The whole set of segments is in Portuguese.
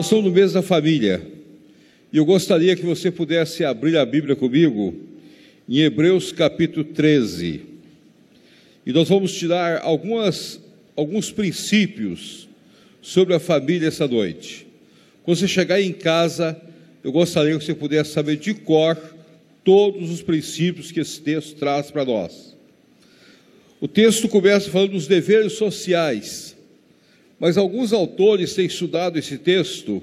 Nós estamos no mês da família e eu gostaria que você pudesse abrir a Bíblia comigo em Hebreus capítulo 13. E nós vamos tirar algumas, alguns princípios sobre a família essa noite. Quando você chegar em casa, eu gostaria que você pudesse saber de cor todos os princípios que esse texto traz para nós. O texto começa falando dos deveres sociais, mas alguns autores têm estudado esse texto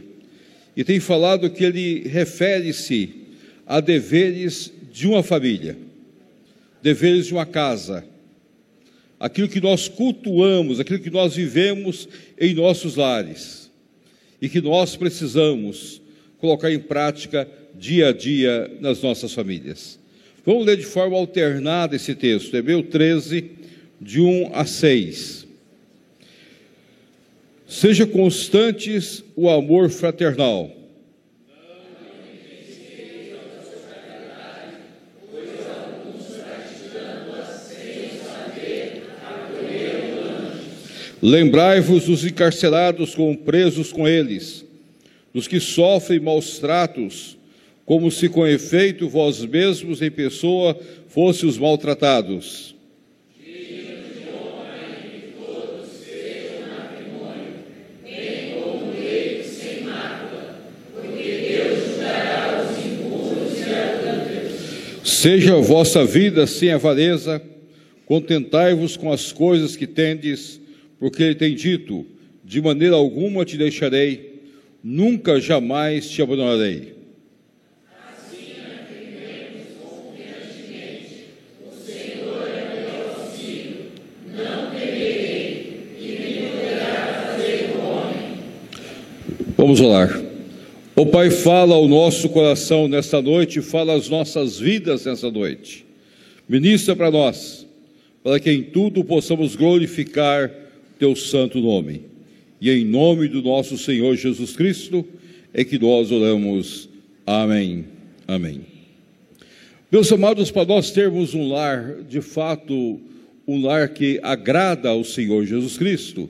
e têm falado que ele refere-se a deveres de uma família, deveres de uma casa, aquilo que nós cultuamos, aquilo que nós vivemos em nossos lares e que nós precisamos colocar em prática dia a dia nas nossas famílias. Vamos ler de forma alternada esse texto, Hebreu 13, de 1 a 6. Seja constantes o amor fraternal. Lembrai-vos dos encarcerados como presos com eles, dos que sofrem maus tratos, como se com efeito vós mesmos em pessoa fossem os maltratados. Seja a vossa vida sem avareza, contentai-vos com as coisas que tendes, porque ele tem dito: de maneira alguma te deixarei, nunca jamais te abandonarei. Vamos orar. O Pai fala ao nosso coração nesta noite, fala às nossas vidas nessa noite. Ministra para nós, para que em tudo possamos glorificar teu santo nome. E em nome do nosso Senhor Jesus Cristo é que nós oramos. Amém. Amém. Meus amados, para nós termos um lar, de fato, um lar que agrada ao Senhor Jesus Cristo,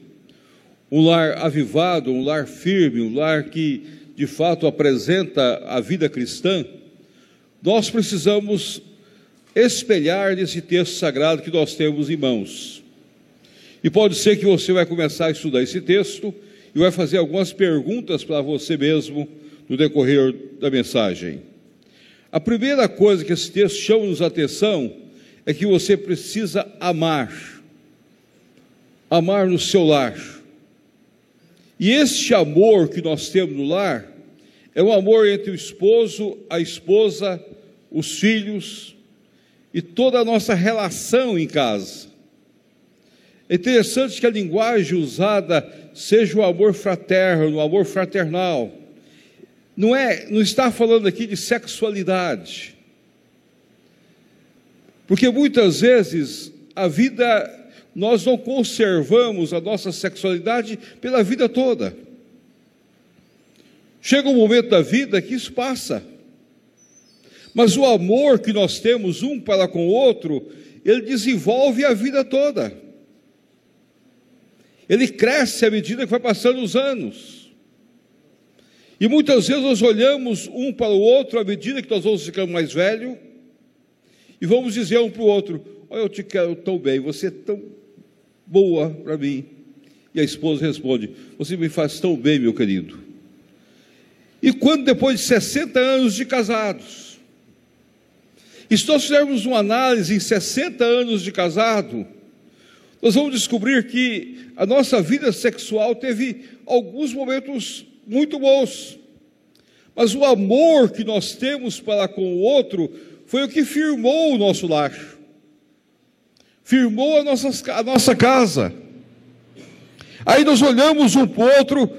um lar avivado, um lar firme, um lar que de fato apresenta a vida cristã, nós precisamos espelhar nesse texto sagrado que nós temos em mãos. E pode ser que você vai começar a estudar esse texto e vai fazer algumas perguntas para você mesmo no decorrer da mensagem. A primeira coisa que esse texto chama-nos atenção é que você precisa amar. Amar no seu lar. E este amor que nós temos no lar é um amor entre o esposo, a esposa, os filhos e toda a nossa relação em casa. É interessante que a linguagem usada seja o amor fraterno, o amor fraternal. Não é, não está falando aqui de sexualidade. Porque muitas vezes a vida nós não conservamos a nossa sexualidade pela vida toda. Chega um momento da vida que isso passa. Mas o amor que nós temos um para com o outro, ele desenvolve a vida toda. Ele cresce à medida que vai passando os anos. E muitas vezes nós olhamos um para o outro à medida que nós vamos ficando mais velhos e vamos dizer um para o outro: Olha, eu te quero tão bem, você é tão boa para mim. E a esposa responde: Você me faz tão bem, meu querido. E quando depois de 60 anos de casados, e se nós fizermos uma análise em 60 anos de casado, nós vamos descobrir que a nossa vida sexual teve alguns momentos muito bons, mas o amor que nós temos para com o outro foi o que firmou o nosso lar firmou a nossa, a nossa casa. Aí nós olhamos um para o outro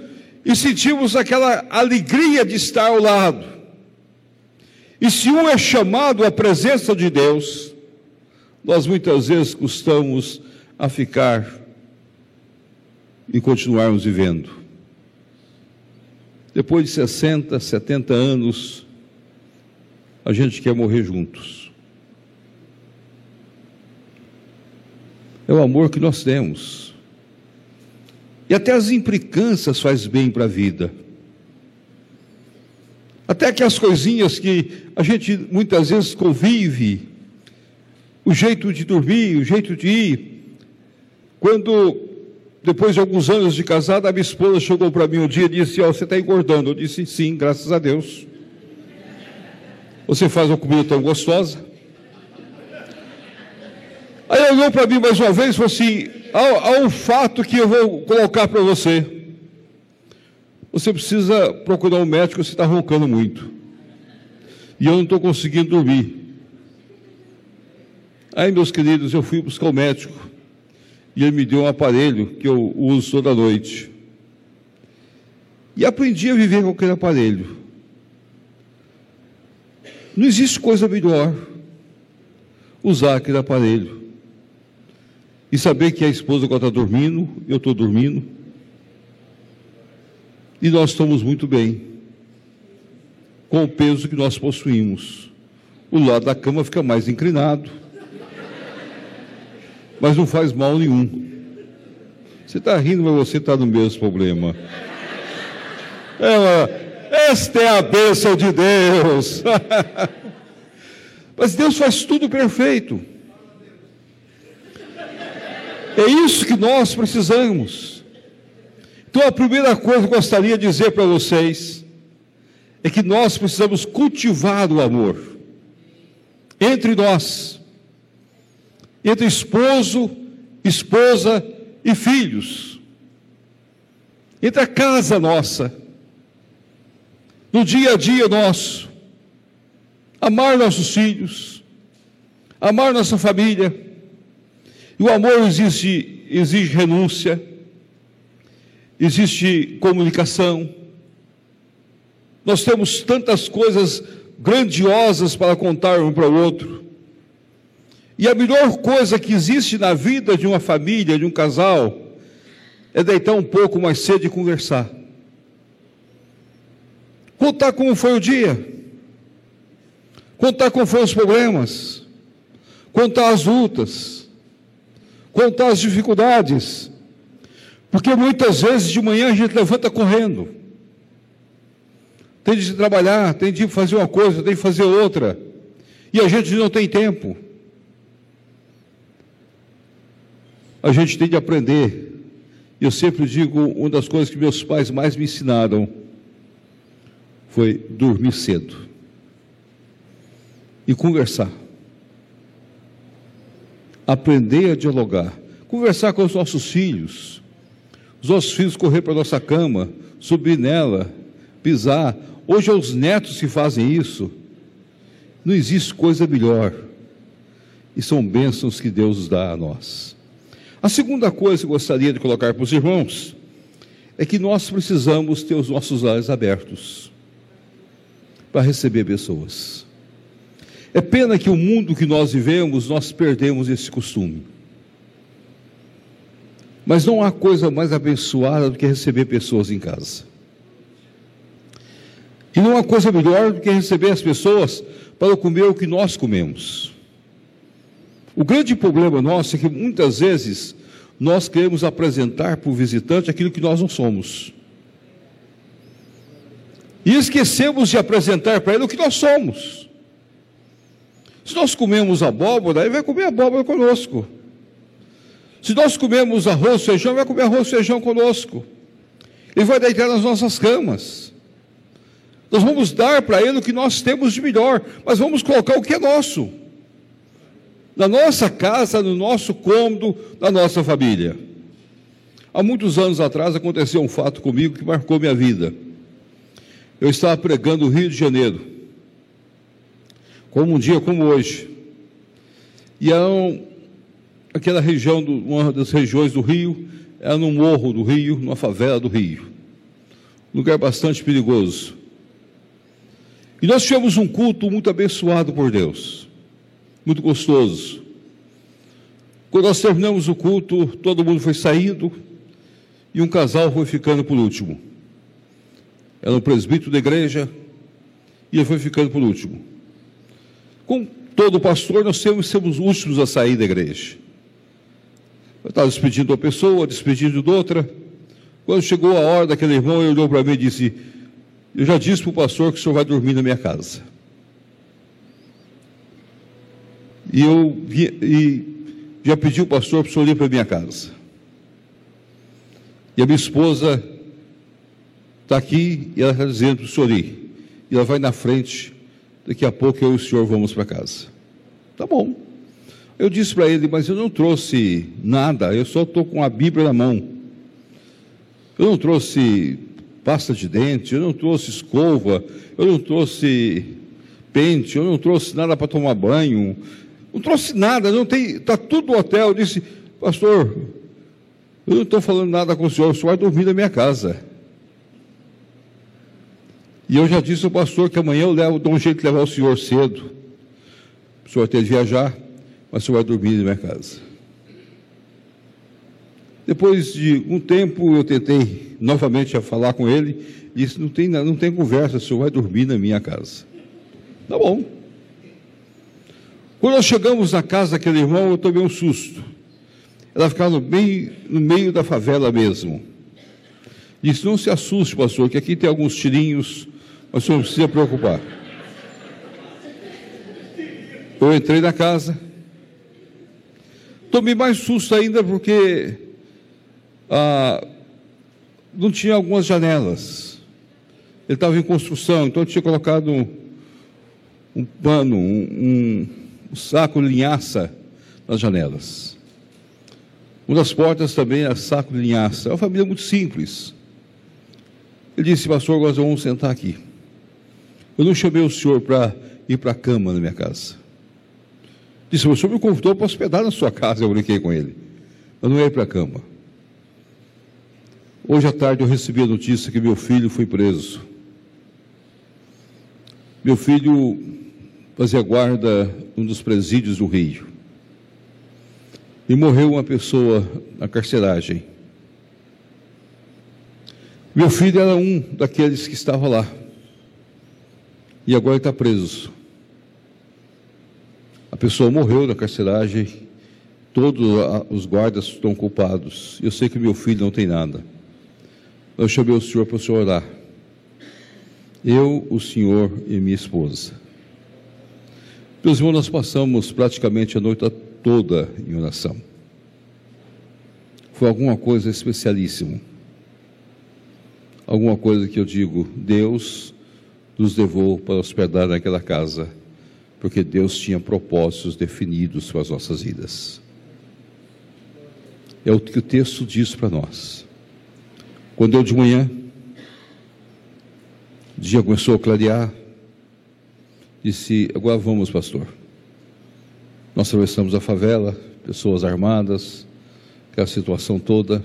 e sentimos aquela alegria de estar ao lado. E se um é chamado à presença de Deus, nós muitas vezes custamos a ficar e continuarmos vivendo. Depois de 60, 70 anos, a gente quer morrer juntos. É o amor que nós temos. E até as implicâncias faz bem para a vida. Até que as coisinhas que a gente muitas vezes convive, o jeito de dormir, o jeito de ir. Quando, depois de alguns anos de casada, a minha esposa chegou para mim um dia e disse: Ó, oh, você está engordando. Eu disse: Sim, graças a Deus. Você faz uma comida tão gostosa. Aí olhou para mim mais uma vez e falou assim: há, há um fato que eu vou colocar para você. Você precisa procurar um médico, você está roncando muito. E eu não estou conseguindo dormir. Aí, meus queridos, eu fui buscar o médico. E ele me deu um aparelho que eu uso toda noite. E aprendi a viver com aquele aparelho. Não existe coisa melhor usar aquele aparelho. E saber que a esposa agora está dormindo, eu estou dormindo e nós estamos muito bem com o peso que nós possuímos. O lado da cama fica mais inclinado, mas não faz mal nenhum. Você está rindo, mas você está no mesmo problema. É esta é a bênção de Deus. mas Deus faz tudo perfeito. É isso que nós precisamos. Então, a primeira coisa que eu gostaria de dizer para vocês é que nós precisamos cultivar o amor entre nós, entre esposo, esposa e filhos, entre a casa nossa, no dia a dia nosso, amar nossos filhos, amar nossa família. E o amor exige, exige renúncia existe comunicação. Nós temos tantas coisas grandiosas para contar um para o outro. E a melhor coisa que existe na vida de uma família, de um casal, é deitar um pouco mais cedo e conversar. Contar como foi o dia. Contar como foram os problemas. Contar as lutas. Contar as dificuldades porque muitas vezes de manhã a gente levanta correndo. Tem de trabalhar, tem de fazer uma coisa, tem de fazer outra. E a gente não tem tempo. A gente tem de aprender. Eu sempre digo, uma das coisas que meus pais mais me ensinaram foi dormir cedo e conversar. Aprender a dialogar, conversar com os nossos filhos os nossos filhos correr para a nossa cama, subir nela, pisar. Hoje é os netos que fazem isso. Não existe coisa melhor. E são bênçãos que Deus dá a nós. A segunda coisa que eu gostaria de colocar para os irmãos é que nós precisamos ter os nossos lares abertos para receber pessoas. É pena que o mundo que nós vivemos, nós perdemos esse costume. Mas não há coisa mais abençoada do que receber pessoas em casa. E não há coisa melhor do que receber as pessoas para comer o que nós comemos. O grande problema nosso é que muitas vezes nós queremos apresentar para o visitante aquilo que nós não somos. E esquecemos de apresentar para ele o que nós somos. Se nós comemos abóbora, ele vai comer abóbora conosco. Se nós comemos arroz, feijão, vai comer arroz, feijão conosco. Ele vai deitar nas nossas camas. Nós vamos dar para ele o que nós temos de melhor, mas vamos colocar o que é nosso. Na nossa casa, no nosso cômodo, na nossa família. Há muitos anos atrás aconteceu um fato comigo que marcou minha vida. Eu estava pregando no Rio de Janeiro, como um dia como hoje. E era um, aquela região, do, uma das regiões do Rio, é no morro do Rio, numa favela do Rio. Um lugar bastante perigoso. E nós tivemos um culto muito abençoado por Deus, muito gostoso. Quando nós terminamos o culto, todo mundo foi saindo e um casal foi ficando por último. Era um presbítero da igreja e ele foi ficando por último. Com todo pastor, nós temos sermos os últimos a sair da igreja. Eu estava despedindo de uma pessoa, despedindo de outra. Quando chegou a hora daquele irmão, ele olhou para mim e disse: Eu já disse para o pastor que o senhor vai dormir na minha casa. E eu e já pedi o pastor para o senhor ir para a minha casa. E a minha esposa está aqui e ela está dizendo para o senhor ir. E ela vai na frente. Daqui a pouco eu e o senhor vamos para casa. Tá bom. Eu disse para ele, mas eu não trouxe nada, eu só estou com a Bíblia na mão. Eu não trouxe pasta de dente, eu não trouxe escova, eu não trouxe pente, eu não trouxe nada para tomar banho, não trouxe nada, não tem, está tudo no hotel. Eu disse, pastor, eu não estou falando nada com o senhor, o senhor vai dormir na minha casa. E eu já disse ao pastor que amanhã eu levo, dou um jeito de levar o senhor cedo. O senhor tem de viajar, mas o senhor vai dormir na minha casa. Depois de um tempo, eu tentei novamente a falar com ele, disse: não tem, não tem conversa, o senhor vai dormir na minha casa. Tá bom. Quando nós chegamos na casa daquele irmão, eu tomei um susto. Ela ficava bem no meio da favela mesmo. Disse: Não se assuste, pastor, que aqui tem alguns tirinhos, o senhor não precisa preocupar. Eu entrei na casa. Tomei mais susto ainda porque ah, não tinha algumas janelas. Ele estava em construção, então eu tinha colocado um, um pano, um, um, saco de linhaça nas janelas. Uma das portas também era saco de linhaça. É uma família muito simples. Ele disse, pastor, agora vamos sentar aqui. Eu não chamei o senhor para ir para a cama na minha casa. Disse, o senhor me convidou para hospedar na sua casa, eu brinquei com ele. Eu não ia para a cama. Hoje à tarde eu recebi a notícia que meu filho foi preso. Meu filho fazia guarda um dos presídios do Rio. E morreu uma pessoa na carceragem. Meu filho era um daqueles que estava lá. E agora está preso. A pessoa morreu na carceragem. Todos os guardas estão culpados. Eu sei que meu filho não tem nada eu chamei o senhor para o senhor orar. Eu, o senhor e minha esposa. Meus irmãos, nós passamos praticamente a noite toda em oração. Foi alguma coisa especialíssima. Alguma coisa que eu digo, Deus nos levou para hospedar naquela casa, porque Deus tinha propósitos definidos para as nossas vidas. É o que o texto diz para nós. Quando eu de manhã, o dia começou a clarear, disse: Agora vamos, pastor. Nós atravessamos a favela, pessoas armadas, aquela situação toda.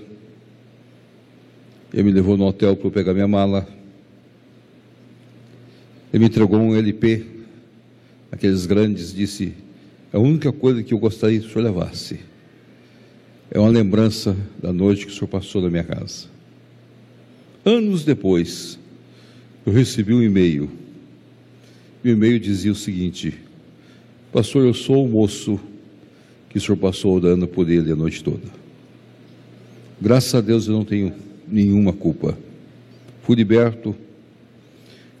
Ele me levou no hotel para eu pegar minha mala. Ele me entregou um LP, aqueles grandes, disse: A única coisa que eu gostaria que o senhor levasse é uma lembrança da noite que o senhor passou na minha casa. Anos depois, eu recebi um e-mail. O e-mail dizia o seguinte: Pastor, eu sou o moço que o senhor passou orando por ele a noite toda. Graças a Deus eu não tenho nenhuma culpa. Fui liberto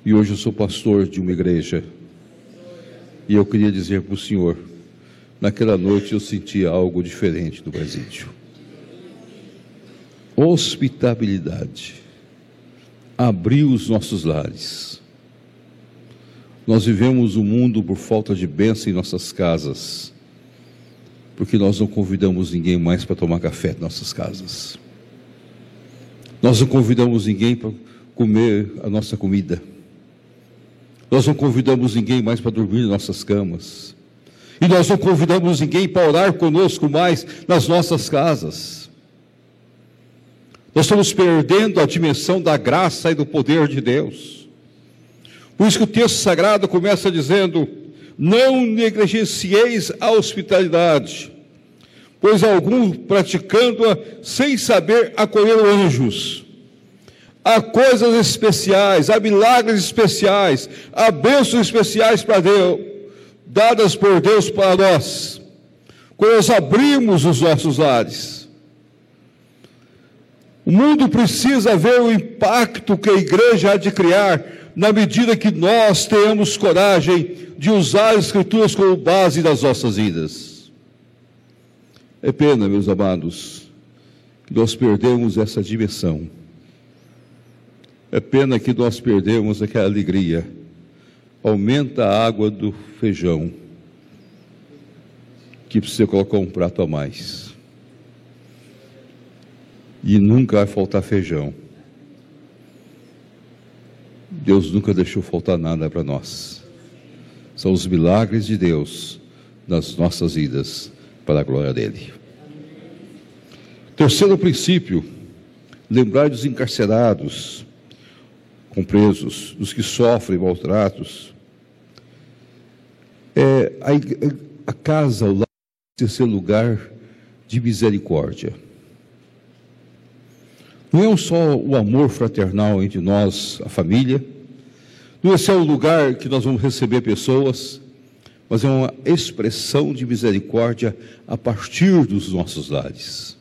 e hoje eu sou pastor de uma igreja. E eu queria dizer para o senhor: naquela noite eu senti algo diferente do presídio. Hospitabilidade abriu os nossos lares. Nós vivemos o um mundo por falta de bênção em nossas casas, porque nós não convidamos ninguém mais para tomar café em nossas casas. Nós não convidamos ninguém para comer a nossa comida. Nós não convidamos ninguém mais para dormir em nossas camas. E nós não convidamos ninguém para orar conosco mais nas nossas casas. Nós estamos perdendo a dimensão da graça e do poder de Deus. Por isso que o texto sagrado começa dizendo: Não negligencieis a hospitalidade, pois alguns praticando-a sem saber acolher anjos. Há coisas especiais, há milagres especiais, há bênçãos especiais para Deus, dadas por Deus para nós, quando nós abrimos os nossos lares. O mundo precisa ver o impacto que a igreja há de criar na medida que nós tenhamos coragem de usar as Escrituras como base das nossas vidas. É pena, meus amados, que nós perdemos essa dimensão. É pena que nós perdemos aquela alegria. Aumenta a água do feijão, que precisa colocar um prato a mais. E nunca vai faltar feijão. Deus nunca deixou faltar nada para nós. São os milagres de Deus nas nossas vidas, para a glória dele. Terceiro princípio, lembrar dos encarcerados, com presos, dos que sofrem maltratos. É, a, a casa, o lar, deve ser lugar de misericórdia. Não é só o amor fraternal entre nós, a família, não é só o lugar que nós vamos receber pessoas, mas é uma expressão de misericórdia a partir dos nossos lares.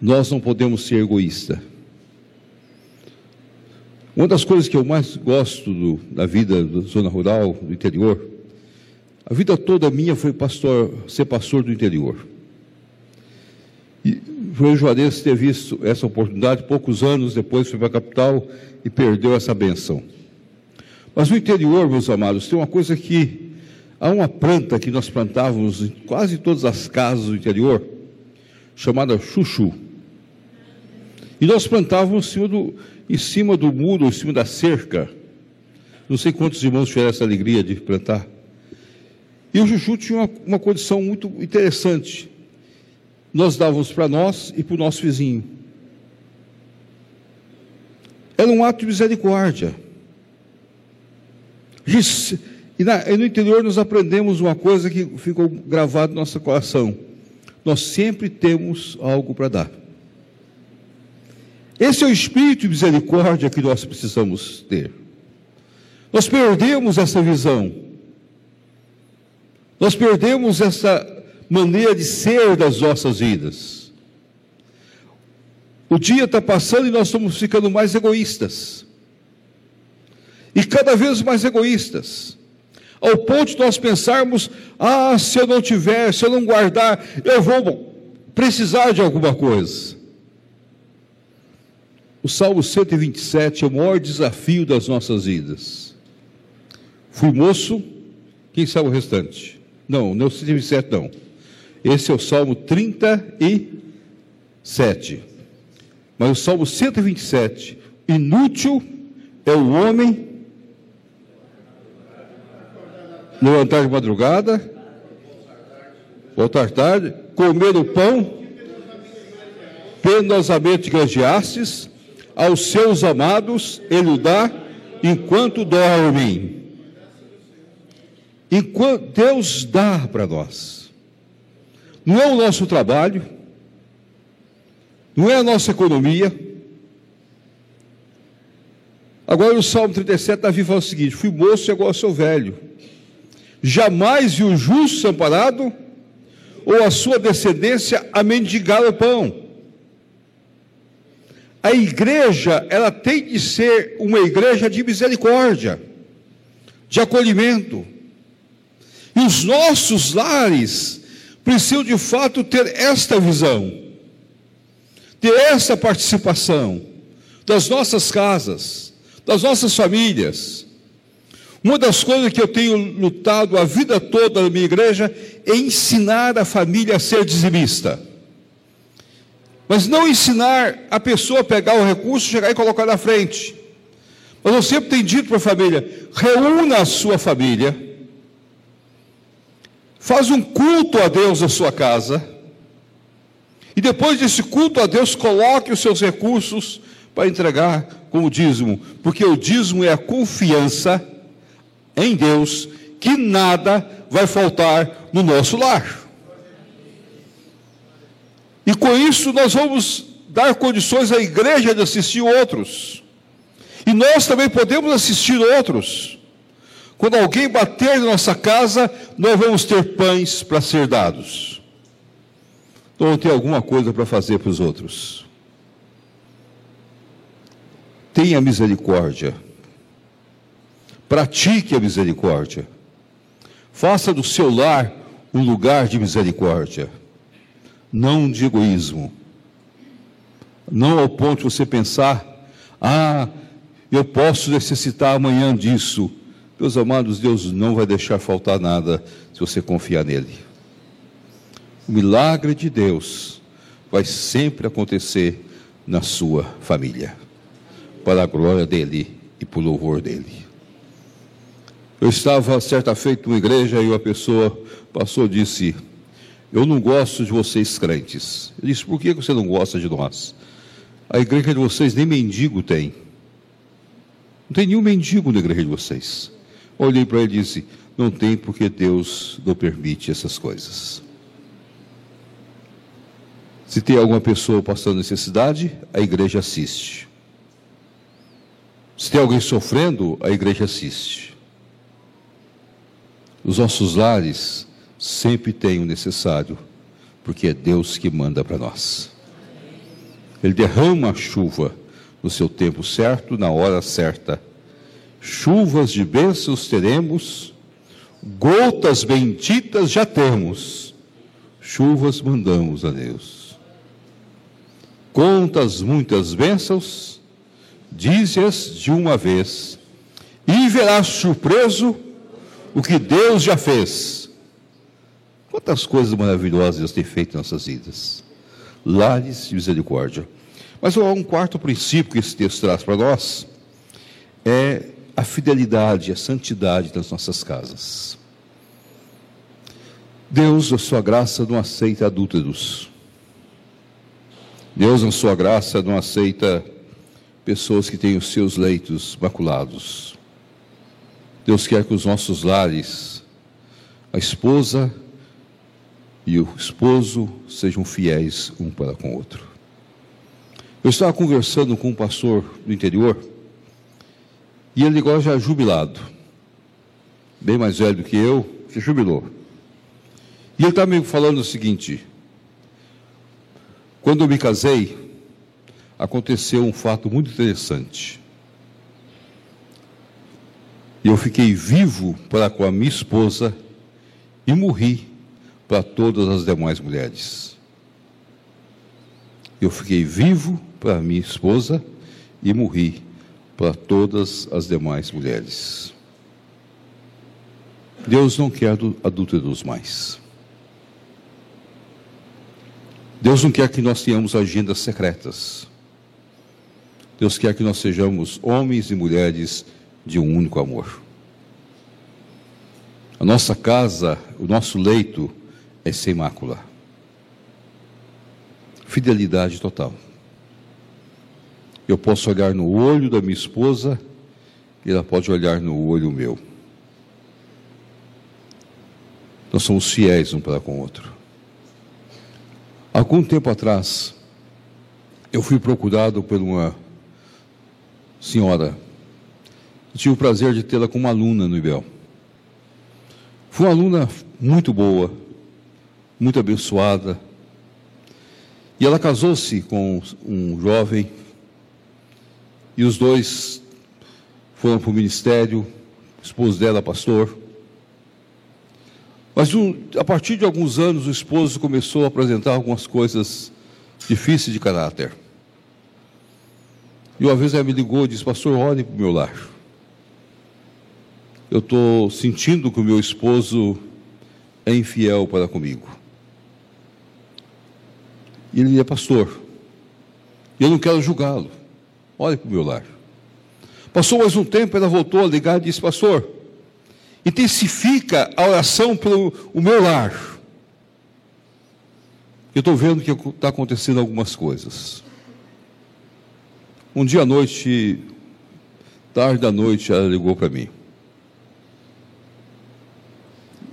Nós não podemos ser egoístas. Uma das coisas que eu mais gosto do, da vida da zona rural, do interior, a vida toda minha foi pastor, ser pastor do interior. E o Juarez teve visto essa oportunidade poucos anos depois foi para a capital e perdeu essa benção. Mas no interior, meus amados, tem uma coisa que há uma planta que nós plantávamos em quase todas as casas do interior, chamada chuchu. E nós plantávamos em cima do, em cima do muro, em cima da cerca. Não sei quantos irmãos tiveram essa alegria de plantar. E o chuchu tinha uma, uma condição muito interessante nós dávamos para nós e para o nosso vizinho. Era um ato de misericórdia. E, na, e no interior nós aprendemos uma coisa que ficou gravada no nosso coração: nós sempre temos algo para dar. Esse é o espírito de misericórdia que nós precisamos ter. Nós perdemos essa visão. Nós perdemos essa maneira de ser das nossas vidas. O dia está passando e nós estamos ficando mais egoístas. E cada vez mais egoístas. Ao ponto de nós pensarmos: ah, se eu não tiver, se eu não guardar, eu vou precisar de alguma coisa. O Salmo 127 é o maior desafio das nossas vidas. Fui moço, quem sabe o restante? Não, não 127 não. Esse é o Salmo 37. Mas o Salmo 127, inútil é o homem levantar de madrugada, voltar tarde, comer o pão, penosamente gradeastes, aos seus amados ele o dá enquanto dormem. Enquanto Deus dá para nós. Não é o nosso trabalho, não é a nossa economia. Agora o Salmo 37, Davi fala o seguinte: Fui moço e agora sou velho. Jamais vi o justo amparado, ou a sua descendência a mendigar o pão. A igreja, ela tem de ser uma igreja de misericórdia, de acolhimento. E os nossos lares precisam de fato ter esta visão, ter essa participação das nossas casas, das nossas famílias. Uma das coisas que eu tenho lutado a vida toda na minha igreja é ensinar a família a ser dizimista. Mas não ensinar a pessoa a pegar o recurso, chegar e colocar na frente. Mas eu sempre tenho dito para a família: reúna a sua família faz um culto a Deus na sua casa, e depois desse culto a Deus, coloque os seus recursos para entregar como dízimo, porque o dízimo é a confiança em Deus que nada vai faltar no nosso lar. E com isso nós vamos dar condições à igreja de assistir outros. E nós também podemos assistir outros. Quando alguém bater na nossa casa, nós vamos ter pães para ser dados. Então, vamos ter alguma coisa para fazer para os outros. Tenha misericórdia. Pratique a misericórdia. Faça do seu lar um lugar de misericórdia, não de egoísmo. Não ao ponto de você pensar, ah, eu posso necessitar amanhã disso. Meus amados, Deus não vai deixar faltar nada se você confiar nele. O milagre de Deus vai sempre acontecer na sua família, para a glória dele e para o louvor dele. Eu estava certa feita numa igreja e uma pessoa passou e disse: Eu não gosto de vocês crentes. Eu disse: Por que você não gosta de nós? A igreja de vocês nem mendigo tem. Não tem nenhum mendigo na igreja de vocês. Olhei para ele e disse: Não tem porque Deus não permite essas coisas. Se tem alguma pessoa passando necessidade, a igreja assiste. Se tem alguém sofrendo, a igreja assiste. Os nossos lares sempre têm o necessário, porque é Deus que manda para nós. Ele derrama a chuva no seu tempo certo, na hora certa. Chuvas de bênçãos teremos, gotas benditas já temos, chuvas mandamos a Deus. Contas muitas bênçãos, dize-as de uma vez, e verás surpreso o que Deus já fez. Quantas coisas maravilhosas Deus tem feito em nossas vidas. Lares de misericórdia. Mas um quarto princípio que esse texto traz para nós, é a fidelidade, a santidade das nossas casas. Deus, na sua graça, não aceita adúlteros. Deus, na sua graça, não aceita pessoas que têm os seus leitos maculados. Deus quer que os nossos lares, a esposa e o esposo, sejam fiéis um para com o outro. Eu estava conversando com um pastor do interior e ele agora já é jubilado, bem mais velho do que eu, se jubilou. E ele estava me falando o seguinte: quando eu me casei, aconteceu um fato muito interessante. Eu fiquei vivo para com a minha esposa e morri para todas as demais mulheres. Eu fiquei vivo para minha esposa e morri para todas as demais mulheres. Deus não quer adúlteros mais. Deus não quer que nós tenhamos agendas secretas. Deus quer que nós sejamos homens e mulheres de um único amor. A nossa casa, o nosso leito é sem mácula. Fidelidade total. Eu posso olhar no olho da minha esposa e ela pode olhar no olho meu. Nós somos fiéis um para com o outro. Algum tempo atrás, eu fui procurado por uma senhora eu tive o prazer de tê-la como aluna no IBEL. Foi uma aluna muito boa, muito abençoada. E ela casou-se com um jovem, e os dois foram para o ministério, o esposo dela, pastor. Mas um, a partir de alguns anos, o esposo começou a apresentar algumas coisas difíceis de caráter. E uma vez ela me ligou e disse: Pastor, olhe para o meu lar eu estou sentindo que o meu esposo é infiel para comigo. E ele é pastor. E eu não quero julgá-lo. Olha para o meu lar. Passou mais um tempo, ela voltou a ligar e disse: Pastor, intensifica a oração pelo o meu lar. Eu estou vendo que está acontecendo algumas coisas. Um dia à noite, tarde da noite, ela ligou para mim.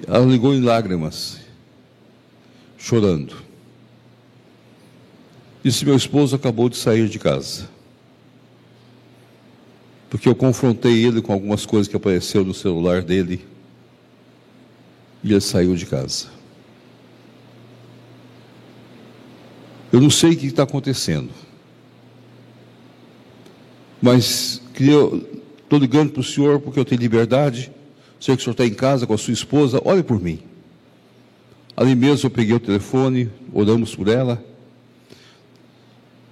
Ela ligou em lágrimas, chorando. Disse: Meu esposo acabou de sair de casa. Porque eu confrontei ele com algumas coisas que apareceu no celular dele. E ele saiu de casa. Eu não sei o que está acontecendo. Mas estou ligando para o senhor porque eu tenho liberdade. Sei que o senhor está em casa com a sua esposa, olhe por mim. Ali mesmo eu peguei o telefone, oramos por ela.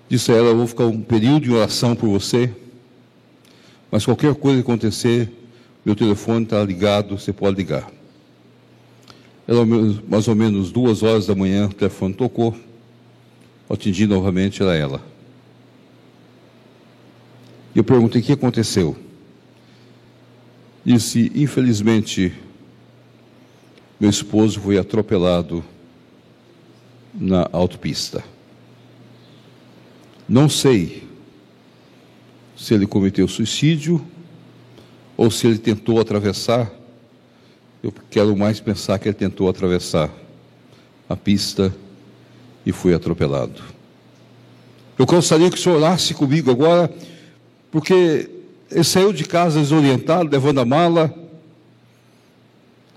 Disse a ela: Eu vou ficar um período de oração por você. Mas qualquer coisa que acontecer, meu telefone está ligado, você pode ligar. Era mais ou menos duas horas da manhã, o telefone tocou. Atendi novamente, era ela. E eu perguntei o que aconteceu. Disse, infelizmente, meu esposo foi atropelado na autopista. Não sei se ele cometeu suicídio ou se ele tentou atravessar. Eu quero mais pensar que ele tentou atravessar a pista e foi atropelado. Eu gostaria que o senhor orasse comigo agora, porque ele saiu de casa desorientado, levando a mala,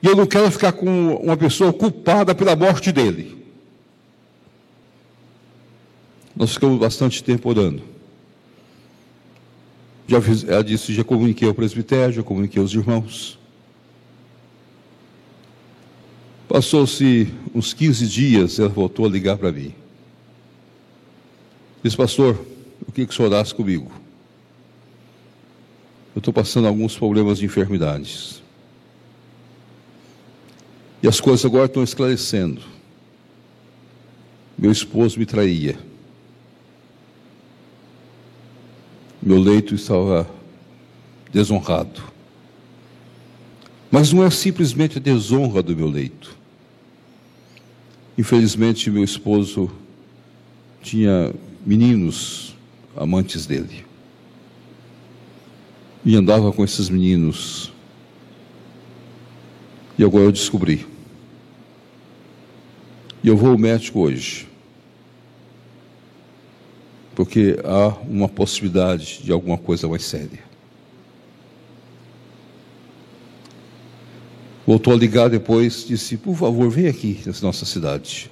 e eu não quero ficar com uma pessoa culpada pela morte dele. Nós ficamos bastante tempo orando. Já fiz, ela disse, já comuniquei ao presbitério, já comuniquei aos irmãos. Passou-se uns 15 dias, ela voltou a ligar para mim. Disse, pastor, o que, que o senhor orasse comigo? Eu estou passando alguns problemas de enfermidades. E as coisas agora estão esclarecendo. Meu esposo me traía. Meu leito estava desonrado. Mas não é simplesmente a desonra do meu leito. Infelizmente, meu esposo tinha meninos amantes dele. E andava com esses meninos. E agora eu descobri. E eu vou ao médico hoje porque há uma possibilidade de alguma coisa mais séria. Voltou a ligar depois, disse: Por favor, vem aqui nessa nossa cidade.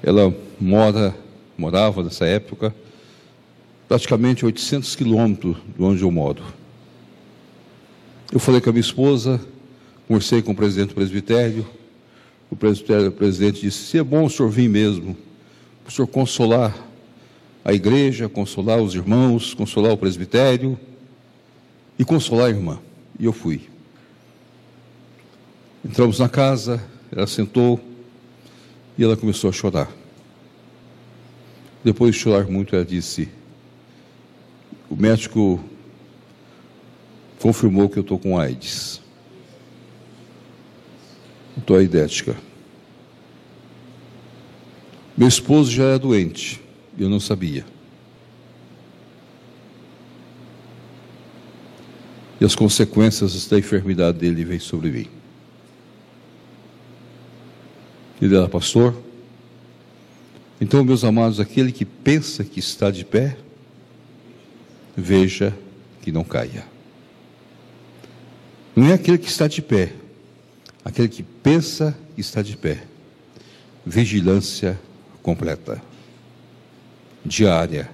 Ela mora, morava nessa época, praticamente 800 quilômetros de onde eu moro. Eu falei com a minha esposa, conversei com o presidente do. O presbitério, o presidente disse: Se é bom o senhor vir mesmo, o Senhor consolar a igreja, consolar os irmãos, consolar o presbitério e consolar a irmã. E eu fui. Entramos na casa, ela sentou e ela começou a chorar. Depois de chorar muito, ela disse: O médico confirmou que eu estou com AIDS. Estou aidética. Meu esposo já era doente, eu não sabia. E as consequências da enfermidade dele vêm sobre mim. Ele era pastor. Então, meus amados, aquele que pensa que está de pé, veja que não caia. Não é aquele que está de pé, aquele que pensa que está de pé. Vigilância completa, diária.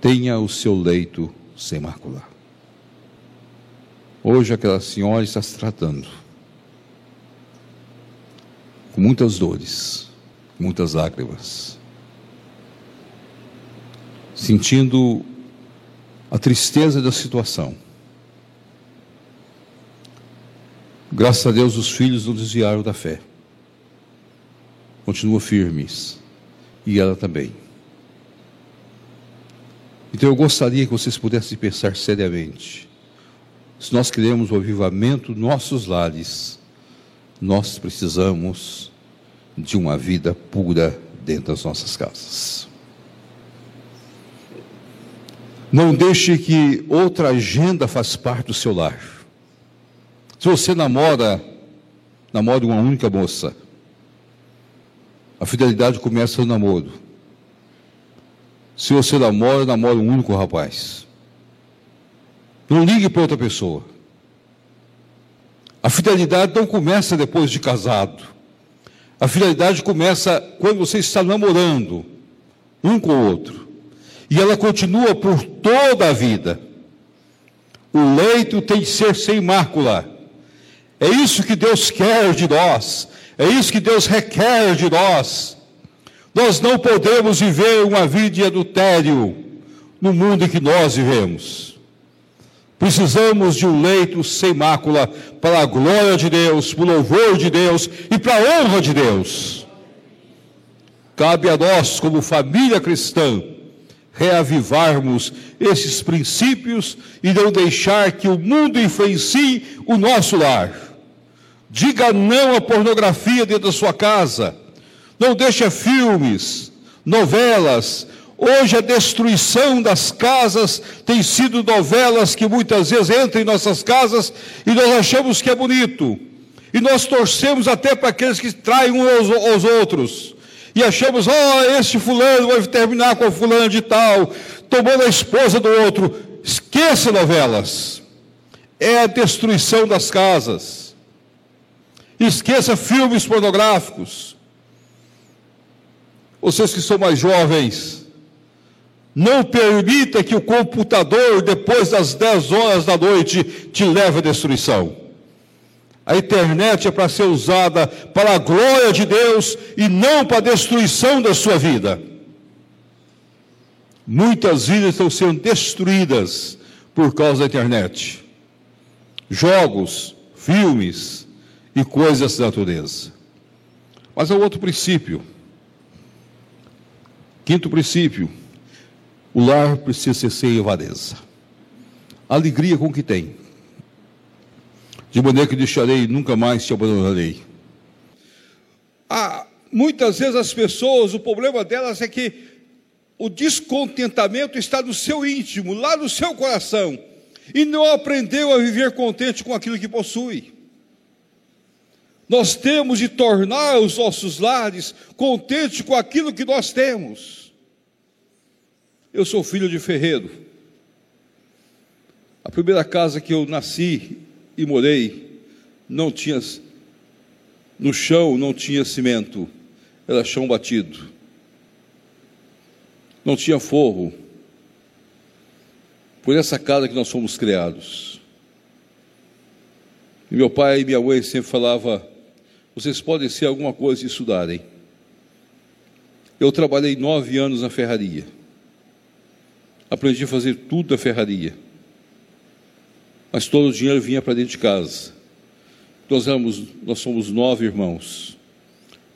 Tenha o seu leito sem mácula. Hoje aquela senhora está se tratando com muitas dores, muitas lágrimas, sentindo a tristeza da situação. Graças a Deus, os filhos não desviaram da fé continuam firmes. E ela também. Então eu gostaria que vocês pudessem pensar seriamente. Se nós queremos o avivamento nossos lares, nós precisamos de uma vida pura dentro das nossas casas. Não deixe que outra agenda faça parte do seu lar. Se você namora, namora uma única moça, a fidelidade começa no namoro. Se você namora, namora um único rapaz. Não ligue para outra pessoa. A fidelidade não começa depois de casado. A fidelidade começa quando você está namorando um com o outro. e ela continua por toda a vida. O leito tem de ser sem mácula. É isso que Deus quer de nós, é isso que Deus requer de nós. Nós não podemos viver uma vida de adultério no mundo em que nós vivemos. Precisamos de um leito sem mácula para a glória de Deus, para o louvor de Deus e para a honra de Deus. Cabe a nós, como família cristã, reavivarmos esses princípios e não deixar que o mundo influencie o nosso lar. Diga não à pornografia dentro da sua casa. Não deixe filmes, novelas. Hoje a destruição das casas tem sido novelas que muitas vezes entram em nossas casas e nós achamos que é bonito. E nós torcemos até para aqueles que traem uns aos outros e achamos, oh, este fulano vai terminar com o fulano de tal, tomando a esposa do outro. Esqueça novelas. É a destruição das casas. Esqueça filmes pornográficos. Vocês que são mais jovens, não permita que o computador, depois das 10 horas da noite, te leve à destruição. A internet é para ser usada para a glória de Deus e não para a destruição da sua vida. Muitas vidas estão sendo destruídas por causa da internet. Jogos, filmes e coisas da natureza. Mas há outro princípio. Quinto princípio: o lar precisa ser sem avareza. Alegria com o que tem de maneira que deixarei nunca mais te abandonarei. Ah, muitas vezes as pessoas, o problema delas é que o descontentamento está no seu íntimo, lá no seu coração, e não aprendeu a viver contente com aquilo que possui. Nós temos de tornar os nossos lares contentes com aquilo que nós temos. Eu sou filho de ferreiro. A primeira casa que eu nasci, e morei, não tinha no chão não tinha cimento, era chão batido. Não tinha forro. Por essa casa que nós fomos criados. E meu pai e minha mãe sempre falava: vocês podem ser alguma coisa e estudarem. Eu trabalhei nove anos na ferraria. Aprendi a fazer tudo da ferraria mas todo o dinheiro vinha para dentro de casa. Nós, éramos, nós somos nove irmãos.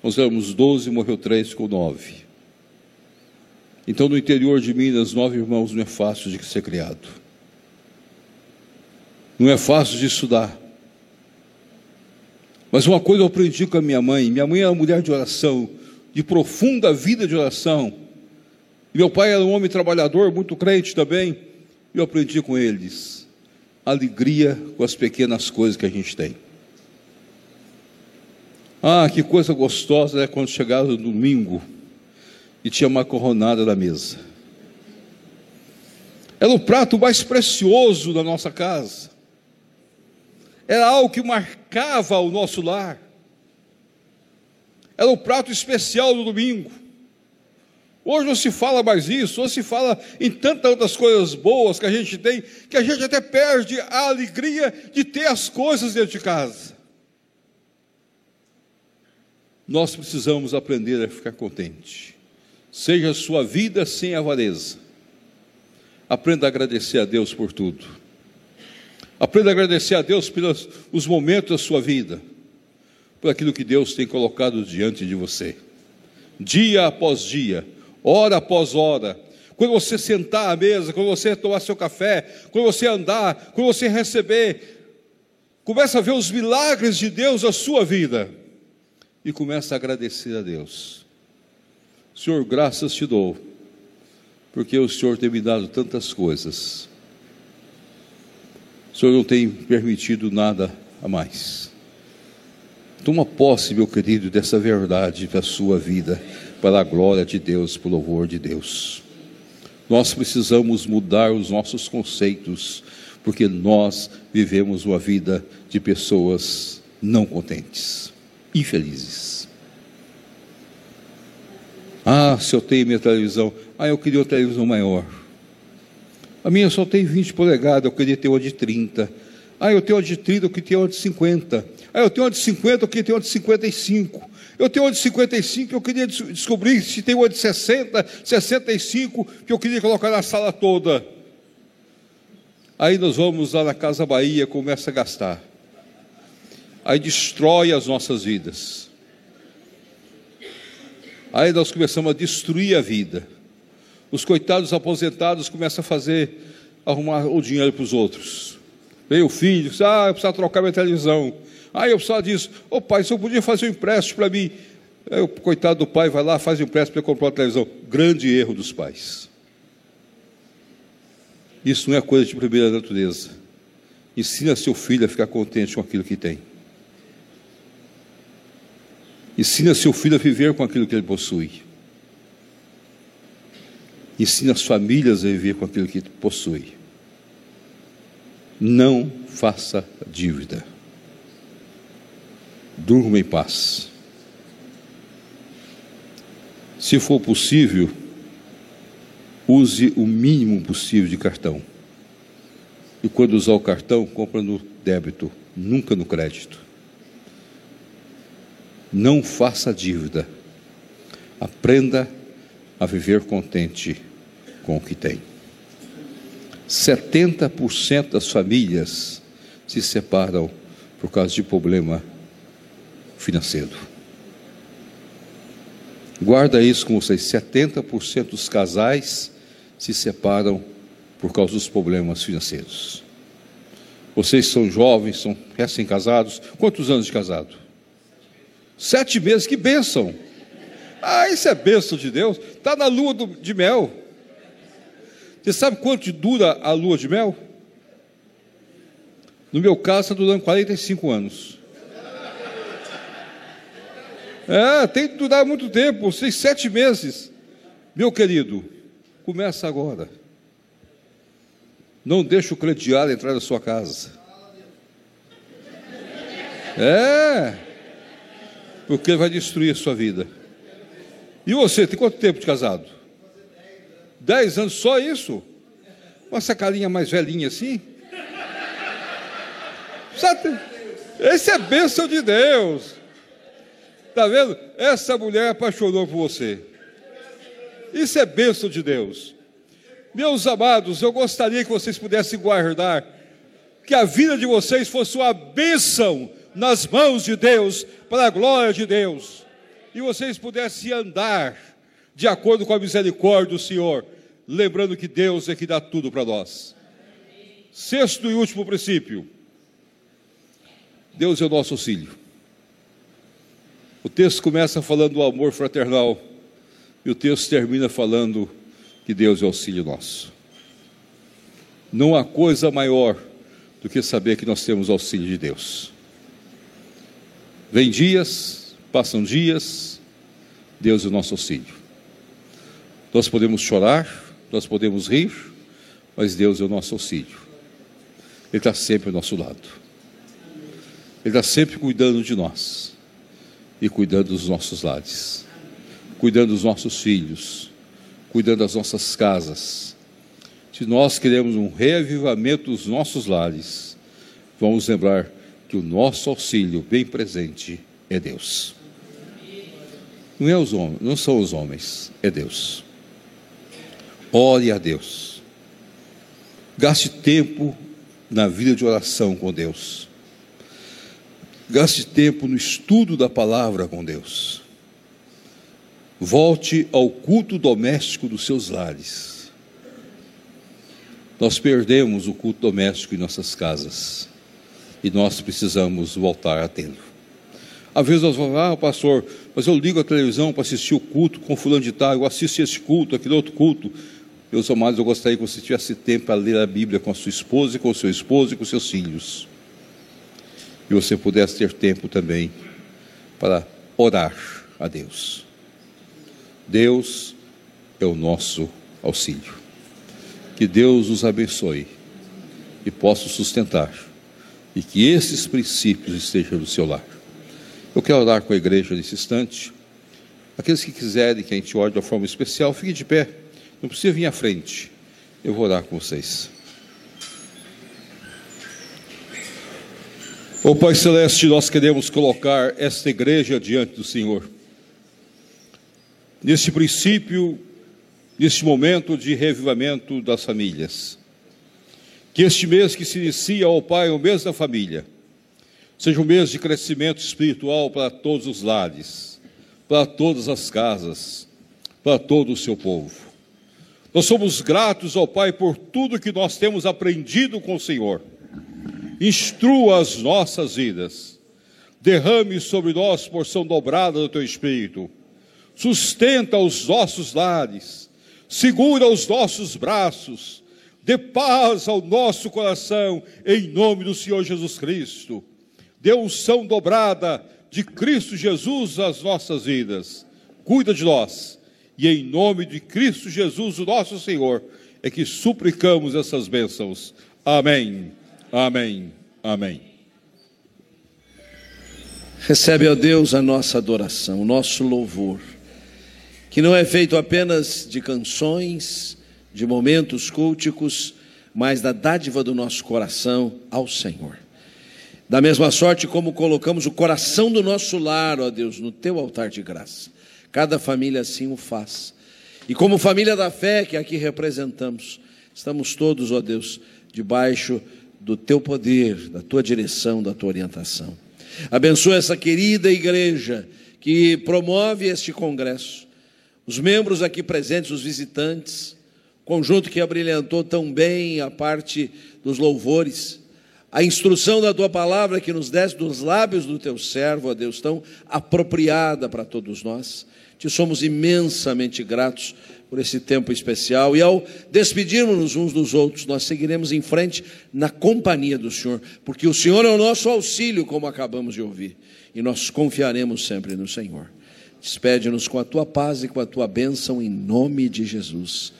Nós éramos doze, morreu três, ficou nove. Então, no interior de Minas, nove irmãos não é fácil de ser criado. Não é fácil de estudar. Mas uma coisa eu aprendi com a minha mãe: minha mãe era uma mulher de oração, de profunda vida de oração. Meu pai era um homem trabalhador, muito crente também. E eu aprendi com eles alegria com as pequenas coisas que a gente tem. Ah, que coisa gostosa é quando chegava no domingo e tinha uma coronada na mesa. Era o prato mais precioso da nossa casa. Era algo que marcava o nosso lar. Era o prato especial do domingo. Hoje não se fala mais isso, hoje se fala em tantas outras coisas boas que a gente tem, que a gente até perde a alegria de ter as coisas dentro de casa. Nós precisamos aprender a ficar contente. Seja a sua vida sem avareza. Aprenda a agradecer a Deus por tudo. Aprenda a agradecer a Deus pelos os momentos da sua vida, por aquilo que Deus tem colocado diante de você, dia após dia hora após hora. Quando você sentar à mesa, quando você tomar seu café, quando você andar, quando você receber, começa a ver os milagres de Deus na sua vida e começa a agradecer a Deus. Senhor, graças te dou, porque o Senhor tem me dado tantas coisas. Senhor não tem permitido nada a mais. Toma posse, meu querido, dessa verdade para a sua vida para a glória de Deus, para o louvor de Deus. Nós precisamos mudar os nossos conceitos, porque nós vivemos uma vida de pessoas não contentes, infelizes. Ah, se eu tenho minha televisão. Ah, eu queria uma televisão maior. A minha só tem 20 polegadas, eu queria ter uma de 30. Ah, eu tenho uma de 30, eu queria ter uma de 50. Ah, eu tenho uma de 50, eu queria ter uma de 55. Eu tenho uma de 55, eu queria descobrir se tem uma de 60, 65, que eu queria colocar na sala toda. Aí nós vamos lá na Casa Bahia, começa a gastar. Aí destrói as nossas vidas. Aí nós começamos a destruir a vida. Os coitados aposentados começam a fazer, arrumar o dinheiro para os outros. Vem o filho, diz, ah, eu preciso trocar minha televisão. Ah, eu precisava disso. Ô pai, você podia fazer um empréstimo para mim. Aí o coitado do pai vai lá, faz um empréstimo para comprar uma televisão. Grande erro dos pais. Isso não é coisa de primeira natureza. Ensina seu filho a ficar contente com aquilo que tem. Ensina seu filho a viver com aquilo que ele possui. Ensina as famílias a viver com aquilo que possui. Não faça dívida. Durma em paz. Se for possível, use o mínimo possível de cartão. E quando usar o cartão, compra no débito, nunca no crédito. Não faça dívida. Aprenda a viver contente com o que tem. 70% das famílias se separam por causa de problema financeiro. Guarda isso com vocês: 70% dos casais se separam por causa dos problemas financeiros. Vocês são jovens, são recém-casados. Quantos anos de casado? Sete meses, que bênção! Ah, isso é bênção de Deus. Está na lua do, de mel. Você sabe quanto dura a lua de mel? No meu caso, está durando 45 anos. É, tem que durar muito tempo, seis, sete meses. Meu querido, começa agora. Não deixe o crediário entrar na sua casa. É, porque ele vai destruir a sua vida. E você, tem quanto tempo de casado? Dez anos, só isso? Uma sacalinha mais velhinha assim? Sabe? Esse é bênção de Deus. Está vendo? Essa mulher apaixonou por você. Isso é bênção de Deus. Meus amados, eu gostaria que vocês pudessem guardar que a vida de vocês fosse uma bênção nas mãos de Deus, para a glória de Deus, e vocês pudessem andar de acordo com a misericórdia do Senhor, lembrando que Deus é que dá tudo para nós. Sexto e último princípio: Deus é o nosso auxílio. O texto começa falando do amor fraternal e o texto termina falando que Deus é auxílio nosso. Não há coisa maior do que saber que nós temos auxílio de Deus. Vem dias, passam dias, Deus é o nosso auxílio. Nós podemos chorar, nós podemos rir, mas Deus é o nosso auxílio. Ele está sempre ao nosso lado. Ele está sempre cuidando de nós e cuidando dos nossos lares, cuidando dos nossos filhos, cuidando das nossas casas. Se nós queremos um reavivamento dos nossos lares, vamos lembrar que o nosso auxílio bem presente é Deus. Não, é os homens, não são os homens, é Deus. Ore a Deus. Gaste tempo na vida de oração com Deus. Gaste tempo no estudo da palavra com Deus. Volte ao culto doméstico dos seus lares. Nós perdemos o culto doméstico em nossas casas e nós precisamos voltar a tê-lo. Às vezes nós vamos, ah, pastor, mas eu ligo a televisão para assistir o culto com fulano de tal, eu assisto esse culto, aquele outro culto. Meus amados, eu gostaria que você tivesse tempo para ler a Bíblia com a sua esposa com o seu esposo e com seus filhos e você pudesse ter tempo também para orar a Deus. Deus é o nosso auxílio. Que Deus os abençoe e possa sustentar e que esses princípios estejam no seu lar. Eu quero orar com a igreja nesse instante Aqueles que quiserem que a gente ore de uma forma especial, fiquem de pé. Não precisa vir à frente. Eu vou orar com vocês. Ô Pai Celeste, nós queremos colocar esta igreja diante do Senhor. Neste princípio, neste momento de revivamento das famílias. Que este mês que se inicia, ó Pai, o mês da família, seja um mês de crescimento espiritual para todos os lares, para todas as casas, para todo o seu povo. Nós somos gratos ao Pai por tudo que nós temos aprendido com o Senhor. Instrua as nossas vidas, derrame sobre nós porção dobrada do teu espírito, sustenta os nossos lares, segura os nossos braços, dê paz ao nosso coração, em nome do Senhor Jesus Cristo. Dê unção dobrada de Cristo Jesus às nossas vidas. Cuida de nós. E em nome de Cristo Jesus, o nosso Senhor, é que suplicamos essas bênçãos. Amém. Amém. Amém. Recebe, ó Deus, a nossa adoração, o nosso louvor, que não é feito apenas de canções, de momentos culticos, mas da dádiva do nosso coração ao Senhor. Da mesma sorte como colocamos o coração do nosso lar, ó Deus, no teu altar de graça. Cada família assim o faz. E como família da fé que aqui representamos, estamos todos, ó Deus, debaixo do teu poder, da tua direção, da tua orientação. Abençoa essa querida igreja que promove este congresso, os membros aqui presentes, os visitantes, conjunto que abrilhantou tão bem a parte dos louvores, a instrução da tua palavra que nos desce dos lábios do teu servo, ó Deus, tão apropriada para todos nós. Te somos imensamente gratos por esse tempo especial. E ao despedirmos uns dos outros, nós seguiremos em frente na companhia do Senhor, porque o Senhor é o nosso auxílio, como acabamos de ouvir, e nós confiaremos sempre no Senhor. Despede-nos com a tua paz e com a tua bênção em nome de Jesus.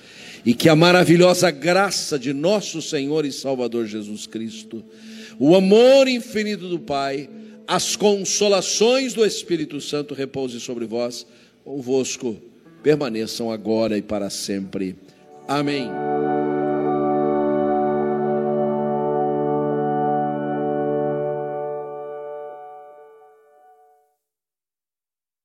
E que a maravilhosa graça de nosso Senhor e Salvador Jesus Cristo, o amor infinito do Pai, as consolações do Espírito Santo repouse sobre vós, convosco permaneçam agora e para sempre. Amém.